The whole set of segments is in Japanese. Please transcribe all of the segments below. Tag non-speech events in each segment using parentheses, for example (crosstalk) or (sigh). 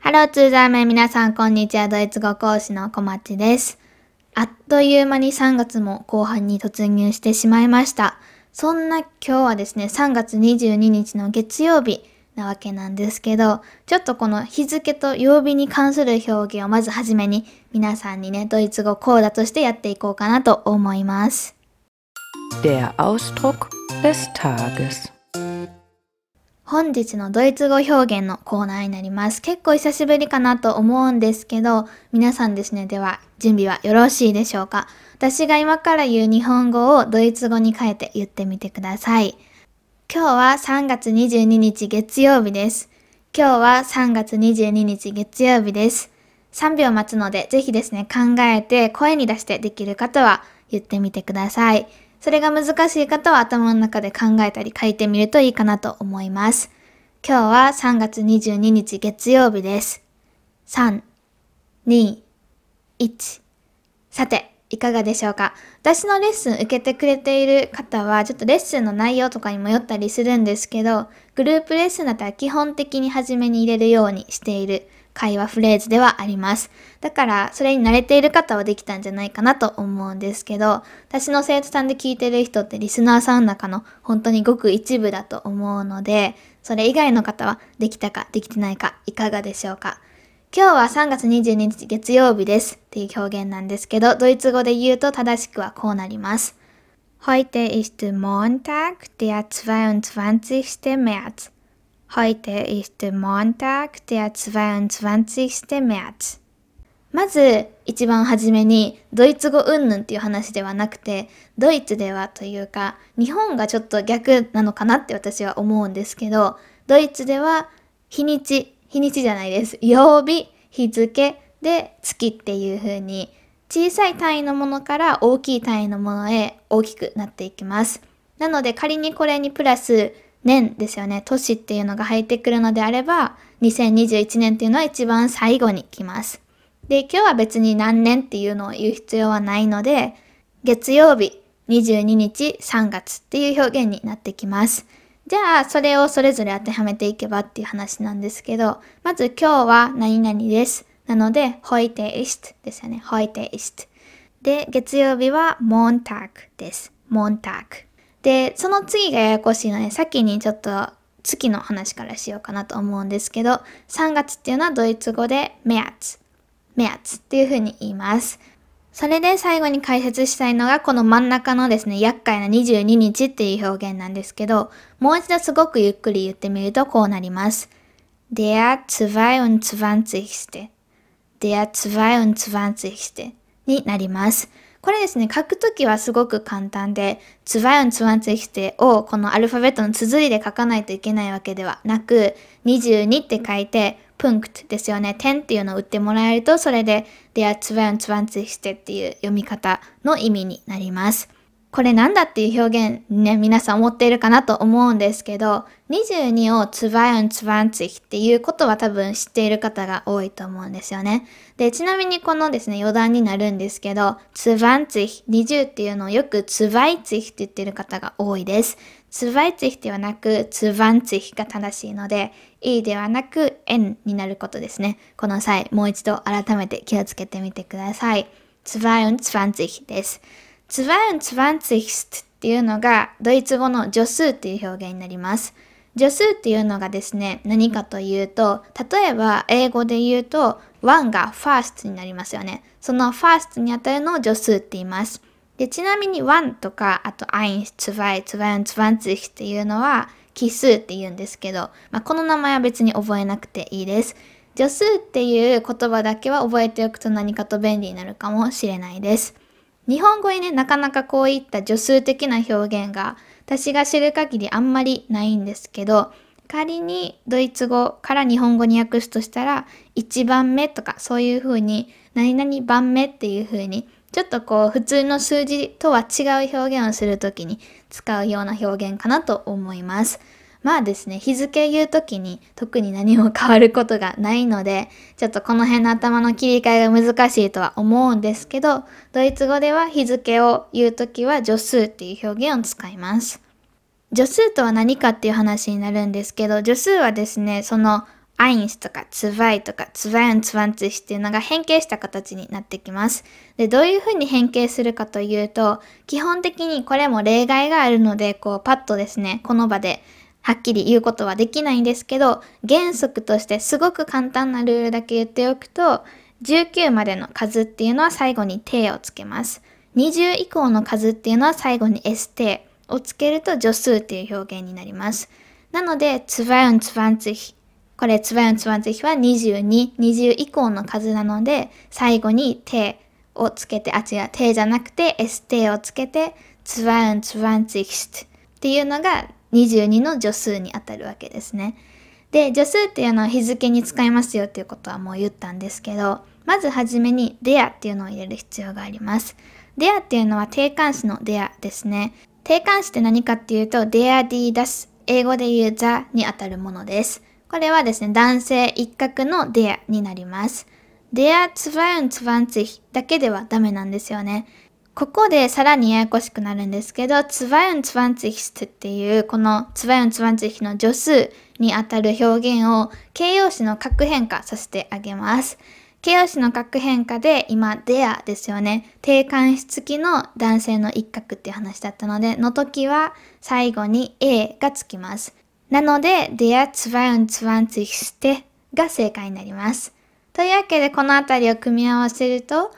ハローツーザーメン皆さんこんにちは。ドイツ語講師の小町です。あっという間に3月も後半に突入してしまいました。そんな今日はですね、3月22日の月曜日なわけなんですけど、ちょっとこの日付と曜日に関する表現をまずはじめに皆さんにね、ドイツ語講座としてやっていこうかなと思います。Der Ausdruck des Tages 本日のドイツ語表現のコーナーになります。結構久しぶりかなと思うんですけど、皆さんですね、では準備はよろしいでしょうか？私が今から言う日本語をドイツ語に変えて言ってみてください。今日は3月22日月曜日です。今日は3月22日月曜日です。3秒待つので、ぜひですね、考えて声に出してできる方は言ってみてください。それが難しい方は頭の中で考えたり書いてみるといいかなと思います。今日は3月22日月曜日です。3、2、1。さて、いかがでしょうか？私のレッスン受けてくれている方は、ちょっとレッスンの内容とかにもよったりするんですけど、グループレッスンだったら基本的に初めに入れるようにしている会話フレーズではあります。だから、それに慣れている方はできたんじゃないかなと思うんですけど、私の生徒さんで聞いてる人ってリスナーさんの中の本当にごく一部だと思うので、それ以外の方はできたかできてないかいかがでしょうか今日は3月22日月曜日ですっていう表現なんですけど、ドイツ語で言うと正しくはこうなります。Heute ist Montag, der 22. März. Heute ist Montag, der 22. März. まず、一番初めに、ドイツ語うんぬんっていう話ではなくて、ドイツではというか、日本がちょっと逆なのかなって私は思うんですけど、ドイツでは日にち、日にちじゃないです。曜日、日付で月っていう風に小さい単位のものから大きい単位のものへ大きくなっていきます。なので仮にこれにプラス年ですよね、年っていうのが入ってくるのであれば、2021年っていうのは一番最後に来ます。で、今日は別に何年っていうのを言う必要はないので、月曜日22日3月っていう表現になってきます。じゃあ、それをそれぞれ当てはめていけばっていう話なんですけど、まず今日は何々です。なので、heute ist ですよね。heute ist。で、月曜日は Montag です。Montag。で、その次がややこしいので、先にちょっと月の話からしようかなと思うんですけど、3月っていうのはドイツ語で März。März っていう風に言います。それで最後に解説したいのがこの真ん中のですね、厄介な22日っていう表現なんですけど、もう一度すごくゆっくり言ってみるとこうなります。der 22. der 22. になります。これですね、書くときはすごく簡単で、つばやんつわんつきてをこのアルファベットの綴りで書かないといけないわけではなく、22って書いて、プンクトですよね。点っていうのを打ってもらえると、それで der 22してっていう読み方の意味になります。これなんだっていう表現ね、皆さん思っているかなと思うんですけど、22を22っていうことは多分知っている方が多いと思うんですよね。で、ちなみにこのですね、余談になるんですけど、20、20っていうのをよく20って言ってる方が多いです。20ではなく20が正しいので、E ではなく N になることですね。この際、もう一度改めて気をつけてみてください。22です。22っていうのがドイツ語の助数っていう表現になります。助数っていうのがですね、何かというと、例えば英語で言うと、1が first になりますよね。その first にあたるのを助数って言います。で、ちなみに1とか、あと1、2、2、20っていうのは奇数って言うんですけど、まあ、この名前は別に覚えなくていいです。助数っていう言葉だけは覚えておくと何かと便利になるかもしれないです。日本語にね、なかなかこういった助数的な表現が私が知る限りあんまりないんですけど、仮にドイツ語から日本語に訳すとしたら、1番目とかそういう風に、何々番目っていう風にちょっとこう普通の数字とは違う表現をするときに使うような表現かなと思います。まあですね、日付言うときに特に何も変わることがないので、ちょっとこの辺の頭の切り替えが難しいとは思うんですけど、ドイツ語では日付を言うときは助数っていう表現を使います。助数とは何かっていう話になるんですけど、助数はですね、そのアインスとかツバイとかツバインツワンツヒっていうのが変形した形になってきます。で、どういうふうに変形するかというと、基本的にこれも例外があるので、こうパッとですね、この場ではっきり言うことはできないんですけど、原則としてすごく簡単なルールだけ言っておくと、19までの数っていうのは最後に定をつけます。20以降の数っていうのは最後に S 定をつけると助数っていう表現になります。なので、22これ22は22、20以降の数なので、最後に定をつけて、あ、違う、定じゃなくて S 定をつけて、22っていうのが22の助数にあたるわけですね。で、助数っていうのは日付に使いますよっていうことはもう言ったんですけど、まずはじめにデアっていうのを入れる必要があります。デアっていうのは定冠詞のデアですね。定冠詞って何かっていうと there d 出す。英語で言う the にあたるものです。これはですね、男性一角のデアになります。der 22だけではダメなんですよね。ここでさらにややこしくなるんですけど、22っていうこの22の助数にあたる表現を形容詞の格変化させてあげます。形容詞の格変化で今、there ですよね。定冠詞付きの男性の一角っていう話だったので、の時は最後に a がつきます。なので、der 22が正解になります。というわけで、このあたりを組み合わせると、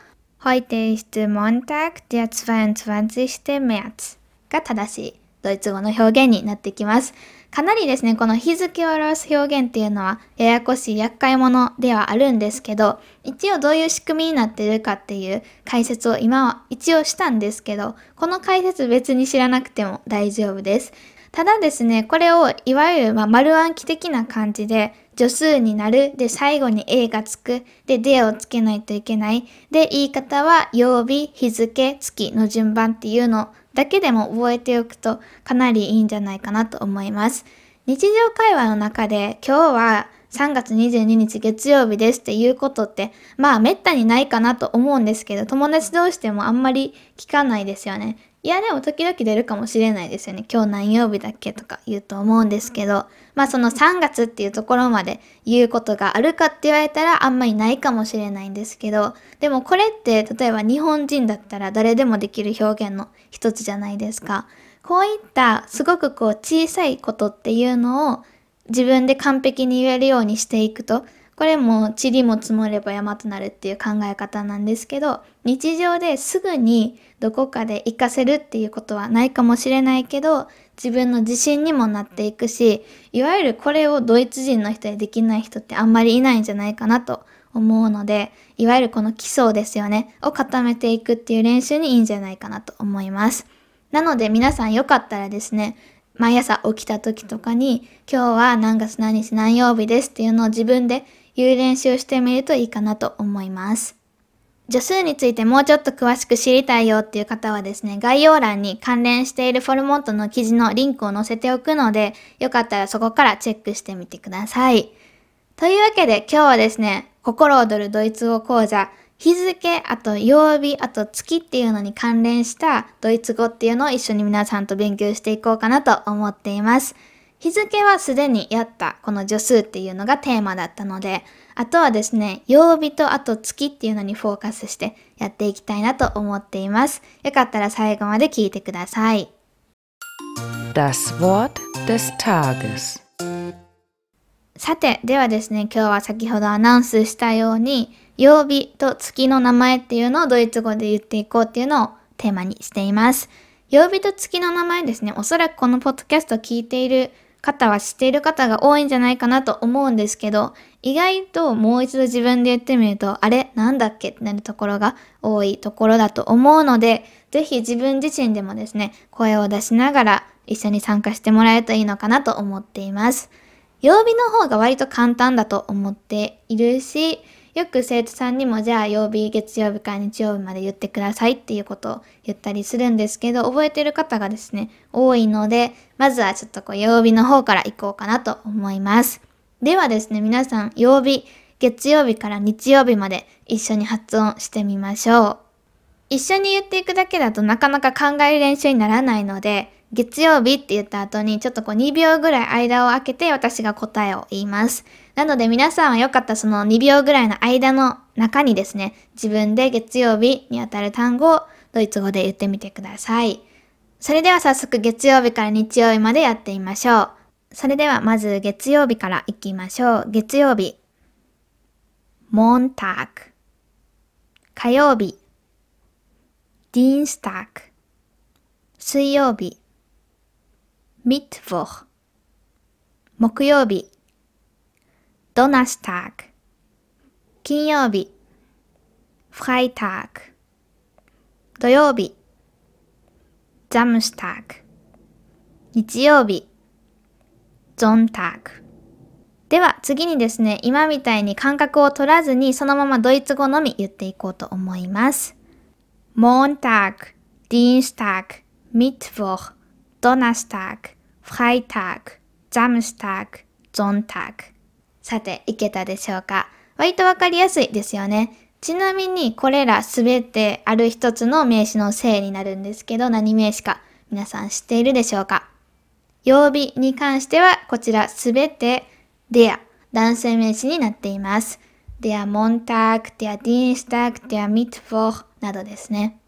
Heute ist Montag, der 22. März が正しいドイツ語の表現になってきます。かなりですね、この日付を表す表現っていうのはややこしい厄介者ではあるんですけど、一応どういう仕組みになってるかっていう解説を今は一応したんですけど、この解説別に知らなくても大丈夫です。ただですね、これをいわゆる、ま、丸暗記的な感じで助数になる。で、最後に A がつく。で、でをつけないといけない。で、言い方は曜日、日付、月の順番っていうのだけでも覚えておくとかなりいいんじゃないかなと思います。日常会話の中で今日は3月22日月曜日ですっていうことって、まあめったにないかなと思うんですけど、友達同士でもあんまり聞かないですよね。いや、でも時々出るかもしれないですよね。今日何曜日だっけとか言うと思うんですけど、まあその3月っていうところまで言うことがあるかって言われたらあんまりないかもしれないんですけど、でもこれって例えば日本人だったら誰でもできる表現の一つじゃないですか。こういったすごくこう小さいことっていうのを自分で完璧に言えるようにしていくと、これも塵も積もれば山となるっていう考え方なんですけど、日常ですぐにどこかで活かせるっていうことはないかもしれないけど、自分の自信にもなっていくし、いわゆるこれをドイツ人の人でできない人ってあんまりいないんじゃないかなと思うので、いわゆるこの基礎ですよね、を固めていくっていう練習にいいんじゃないかなと思います。なので皆さんよかったらですね、毎朝起きた時とかに、今日は何月何日何曜日ですっていうのを自分で言う練習をしてみるといいかなと思います。助数についてもうちょっと詳しく知りたいよっていう方はですね、概要欄に関連しているフォルモントの記事のリンクを載せておくので、よかったらそこからチェックしてみてください。というわけで今日はですね、心躍るドイツ語講座、日付、あと曜日、あと月っていうのに関連したドイツ語っていうのを一緒に皆さんと勉強していこうかなと思っています。日付はすでにやったこの助数っていうのがテーマだったので、あとはですね、曜日とあと月っていうのにフォーカスしてやっていきたいなと思っています。よかったら最後まで聞いてください。Das Wort des Tages さて、ではですね、今日は先ほどアナウンスしたように、曜日と月の名前っていうのをドイツ語で言っていこうっていうのをテーマにしています。曜日と月の名前ですね、おそらくこのポッドキャストを聞いている方は知っている方が多いんじゃないかなと思うんですけど、意外ともう一度自分で言ってみると、あれ？なんだっけ？ってなるところが多いところだと思うので、ぜひ自分自身でもですね、声を出しながら一緒に参加してもらえるといいのかなと思っています。曜日の方が割と簡単だと思っているし、よく生徒さんにもじゃあ曜日、月曜日から日曜日まで言ってくださいっていうことを言ったりするんですけど、覚えてる方がですね、多いので、まずはちょっとこう曜日の方から行こうかなと思います。ではですね、皆さん曜日、月曜日から日曜日まで一緒に発音してみましょう。一緒に言っていくだけだとなかなか考える練習にならないので、月曜日って言った後にちょっとこう2秒ぐらい間を空けて私が答えを言います。なので皆さんはよかったその2秒ぐらいの間の中にですね、自分で月曜日にあたる単語をドイツ語で言ってみてください。それでは早速月曜日から日曜日までやってみましょう。それではまず月曜日から行きましょう。月曜日。Montag 火曜日。Dienstag 水曜日。Mittwoch 木曜日。Donnerstag 金曜日。Freitag 土曜日。Samstag 日曜日。Sonntag では次にですね、今みたいに間隔を取らずにそのままドイツ語のみ言っていこうと思います。Montag, Dienstag, Mittwoch, Donnerstag, Freitag, Samstag, Sonntag さて、いけたでしょうか？割とわかりやすいですよね。ちなみにこれらすべてある一つの名詞の性になるんですけど何名詞か皆さん知っているでしょうか？曜日に関してはこちらすべて der 男性名詞になっています。der Montag, der Dienstag, der Mittwoch などですね。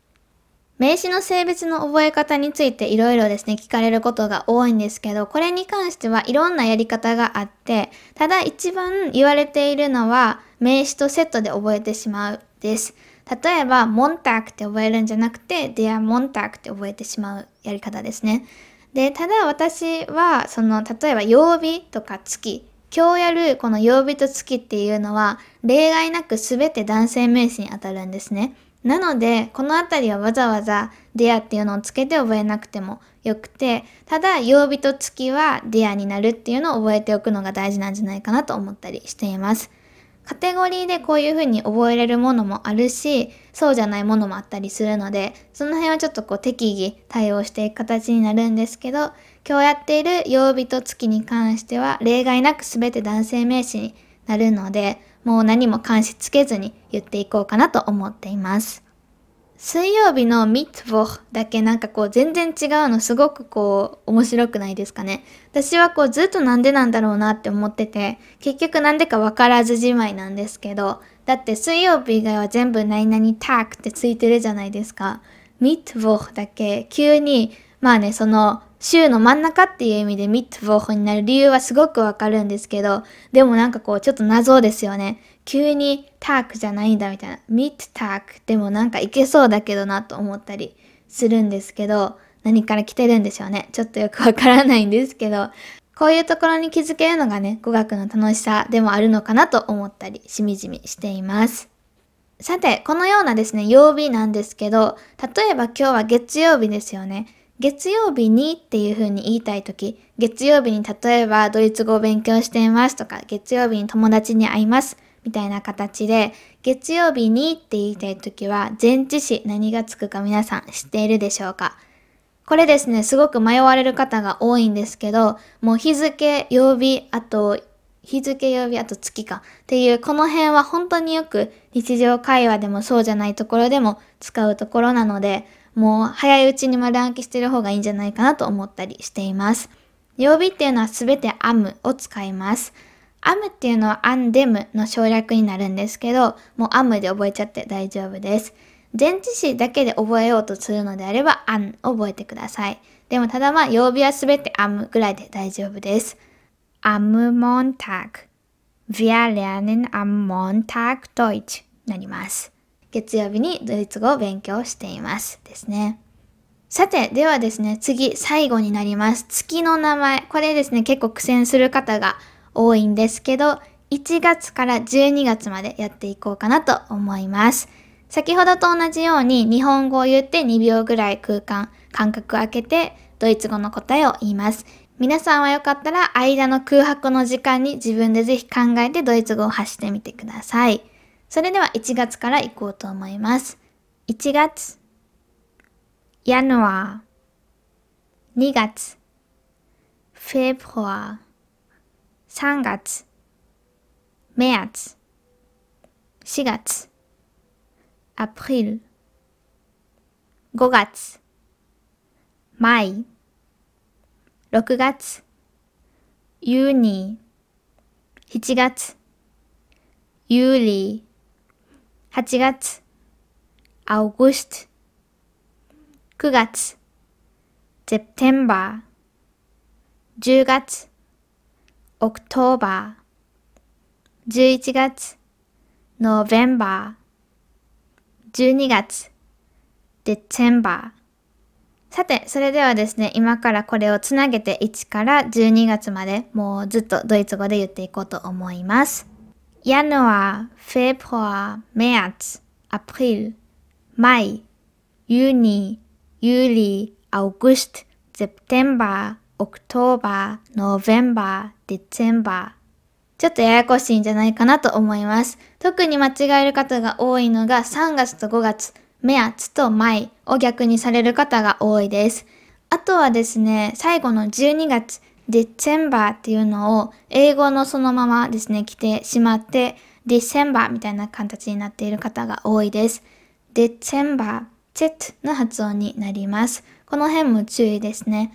名詞の性別の覚え方についていろいろですね、聞かれることが多いんですけど、これに関してはいろんなやり方があって、ただ一番言われているのは、名詞とセットで覚えてしまうです。例えば、モンタクって覚えるんじゃなくて、デアモンタクって覚えてしまうやり方ですね。で、ただ私は、その、例えば曜日とか月、今日やるこの曜日と月っていうのは、例外なく全て男性名詞に当たるんですね。なので、このあたりはわざわざデアっていうのをつけて覚えなくてもよくて、ただ曜日と月はデアになるっていうのを覚えておくのが大事なんじゃないかなと思ったりしています。カテゴリーでこういう風に覚えれるものもあるし、そうじゃないものもあったりするので、その辺はちょっとこう適宜対応していく形になるんですけど、今日やっている曜日と月に関しては例外なく全て男性名詞になるので、もう何も関しつけずに言っていこうかなと思っています。水曜日のミットボだけなんかこう全然違うのすごくこう面白くないですかね。私はこうずっとなんでなんだろうなって思ってて、結局なんでかわからずじまいなんですけど、だって水曜日以外は全部何々タークってついてるじゃないですか。ミットボだけ急に、まあね、その週の真ん中っていう意味でミットボーになる理由はすごくわかるんですけど、でもなんかこうちょっと謎ですよね。急にタークじゃないんだみたいな。ミットタークでもなんかいけそうだけどなと思ったりするんですけど、何から来てるんでしょうね。ちょっとよくわからないんですけど、こういうところに気づけるのがね、語学の楽しさでもあるのかなと思ったり、しみじみしています。さて、このようなですね、曜日なんですけど、例えば今日は月曜日ですよね。月曜日にっていう風に言いたいとき、月曜日に例えばドイツ語を勉強していますとか、月曜日に友達に会いますみたいな形で、月曜日にって言いたいときは、前置詞何がつくか皆さん知っているでしょうか？これですね、すごく迷われる方が多いんですけど、もう日付、曜日、あと日付曜日あと月かっていうこの辺は本当によく日常会話でもそうじゃないところでも使うところなのでもう早いうちに丸暗記してる方がいいんじゃないかなと思ったりしています。曜日っていうのはすべて am を使います。am っていうのは andem の省略になるんですけどもう am で覚えちゃって大丈夫です。前置詞だけで覚えようとするのであれば an を覚えてください。でもただまあ曜日はすべて am ぐらいで大丈夫です。am Montag. Wir lernen am Montag Deutsch なります。月曜日にドイツ語を勉強しています。ですね。さて、ではですね、次、最後になります。月の名前。これですね、結構苦戦する方が多いんですけど、1月から12月までやっていこうかなと思います。先ほどと同じように日本語を言って2秒ぐらい空間、間隔を空けてドイツ語の答えを言います。皆さんはよかったら間の空白の時間に自分でぜひ考えてドイツ語を発してみてください。それでは1月から行こうと思います。1月 Januar 2月 Februar 3月 März 4月 April 5月 Mai 6月、ユーニー、7月、ユーリー、8月、August、9月、 September、10月、 Oktober、11月、 November、12月、 Dezember。さて、それではですね、今からこれをつなげて1から12月までもうずっとドイツ語で言っていこうと思います。Januar, Februar, März, April, Mai, Juni, Juli, August, September, Oktober, November, Dezember ちょっとややこしいんじゃないかなと思います。特に間違える方が多いのが3月と5月、メアツとマイを逆にされる方が多いです。あとはですね、最後の12月、デチェンバーっていうのを英語のそのままですね、来てしまって、ディセンバーみたいな形になっている方が多いです。デチェンバー、チェットの発音になります。この辺も注意ですね。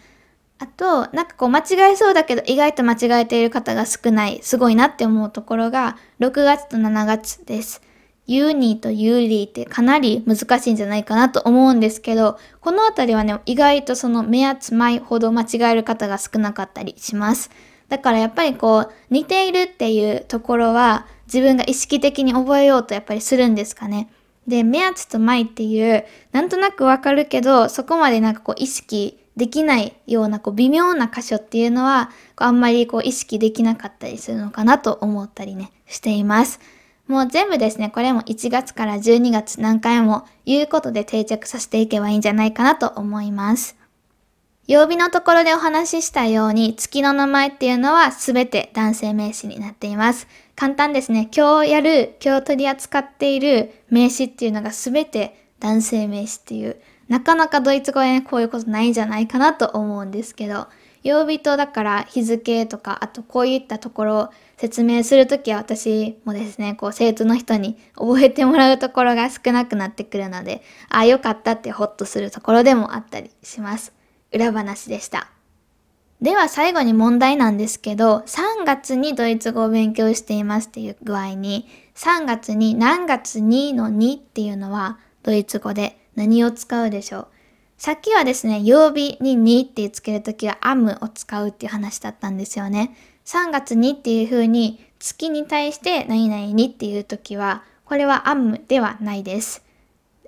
あと、なんかこう間違えそうだけど意外と間違えている方が少ない、すごいなって思うところが6月と7月です。ユーニーとユーリーってかなり難しいんじゃないかなと思うんですけど、このあたりはね、意外とその目厚前ほど間違える方が少なかったりします。だからやっぱりこう、似ているっていうところは自分が意識的に覚えようとやっぱりするんですかね。で、目厚と前っていう、なんとなくわかるけど、そこまでなんかこう意識できないようなこう微妙な箇所っていうのはあんまりこう意識できなかったりするのかなと思ったりねしています。もう全部ですね、これも1月から12月何回も言うことで定着させていけばいいんじゃないかなと思います。曜日のところでお話ししたように月の名前っていうのは全て男性名詞になっています。簡単ですね。今日やる、今日取り扱っている名詞っていうのが全て男性名詞っていうなかなかドイツ語でね、こういうことないんじゃないかなと思うんですけど、曜日とだから日付とか、あとこういったところ説明するときは私もですね、こう生徒の人に覚えてもらうところが少なくなってくるので、あ (laughs) あ、よかったってホッとするところでもあったりします。裏話でした。では最後に問題なんですけど、3月にドイツ語を勉強していますっていう具合に、3月に何月にの2っていうのはドイツ語で何を使うでしょう？さっきはですね、曜日に2ってつけるときは am を使うっていう話だったんですよね。3月にっていう風に月に対して何々にっていうときは、これは am ではないです。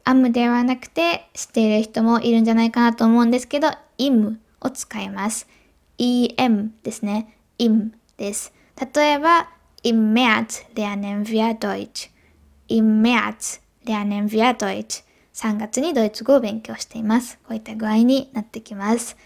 am ではなくて知っている人もいるんじゃないかなと思うんですけど、im を使います。em ですね。im です。例えば、im März lernen wir Deutsch. im März lernen wir Deutsch. 3月にドイツ語を勉強しています。こういった具合になってきます。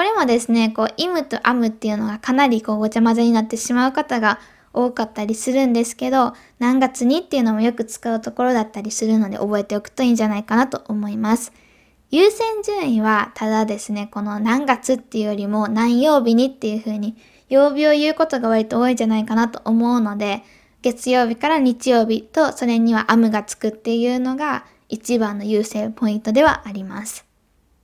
これもですね、こう、イムとアムっていうのがかなりこうごちゃ混ぜになってしまう方が多かったりするんですけど、何月にっていうのもよく使うところだったりするので覚えておくといいんじゃないかなと思います。優先順位はただですね、この何月っていうよりも何曜日にっていう風に曜日を言うことが割と多いんじゃないかなと思うので、月曜日から日曜日とそれにはアムがつくっていうのが一番の優先ポイントではあります。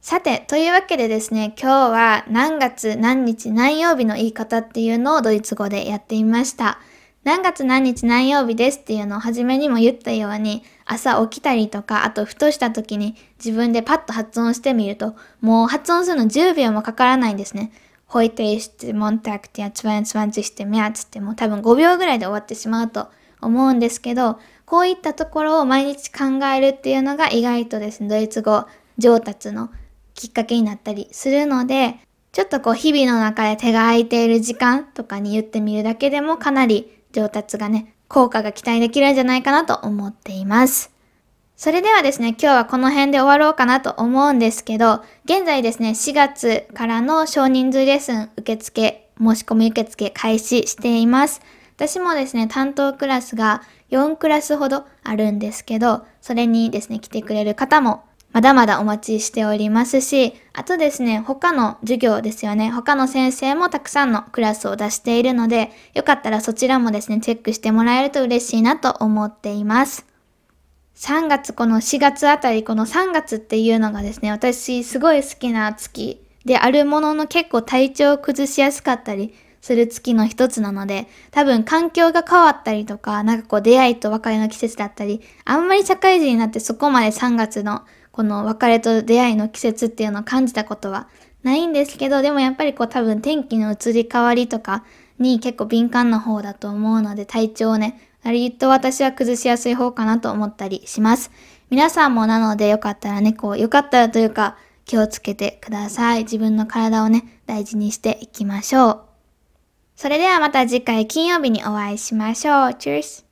さて、というわけでですね、今日は何月何日何曜日の言い方っていうのをドイツ語でやってみました。何月何日何曜日ですっていうのを初めにも言ったように、朝起きたりとか、あとふとした時に自分でパッと発音してみると、もう発音するの10秒もかからないんですね。heute ist Montag der 22. März ってもう多分5秒ぐらいで終わってしまうと思うんですけど、こういったところを毎日考えるっていうのが意外とですね、ドイツ語上達のきっかけになったりするので、ちょっとこう日々の中で手が空いている時間とかに言ってみるだけでもかなり上達がね、効果が期待できるんじゃないかなと思っています。それではですね、今日はこの辺で終わろうかなと思うんですけど、現在ですね、4月からの少人数レッスン受付、申し込み受付開始しています。私もですね、担当クラスが4クラスほどあるんですけど、それにですね、来てくれる方もまだまだお待ちしておりますし、あとですね、他の授業ですよね、他の先生もたくさんのクラスを出しているので、よかったらそちらもですね、チェックしてもらえると嬉しいなと思っています。3月、この4月あたり、この3月っていうのがですね、私すごい好きな月であるものの結構体調を崩しやすかったりする月の一つなので、多分環境が変わったりとか、なんかこう出会いと別れの季節だったり、あんまり社会人になってそこまで3月のこの別れと出会いの季節っていうのを感じたことはないんですけど、でもやっぱりこう多分天気の移り変わりとかに結構敏感な方だと思うので、体調をね、割と私は崩しやすい方かなと思ったりします。皆さんもなのでよかったらね、こう、よかったらというか気をつけてください。自分の体をね、大事にしていきましょう。それではまた次回金曜日にお会いしましょう。Cheers!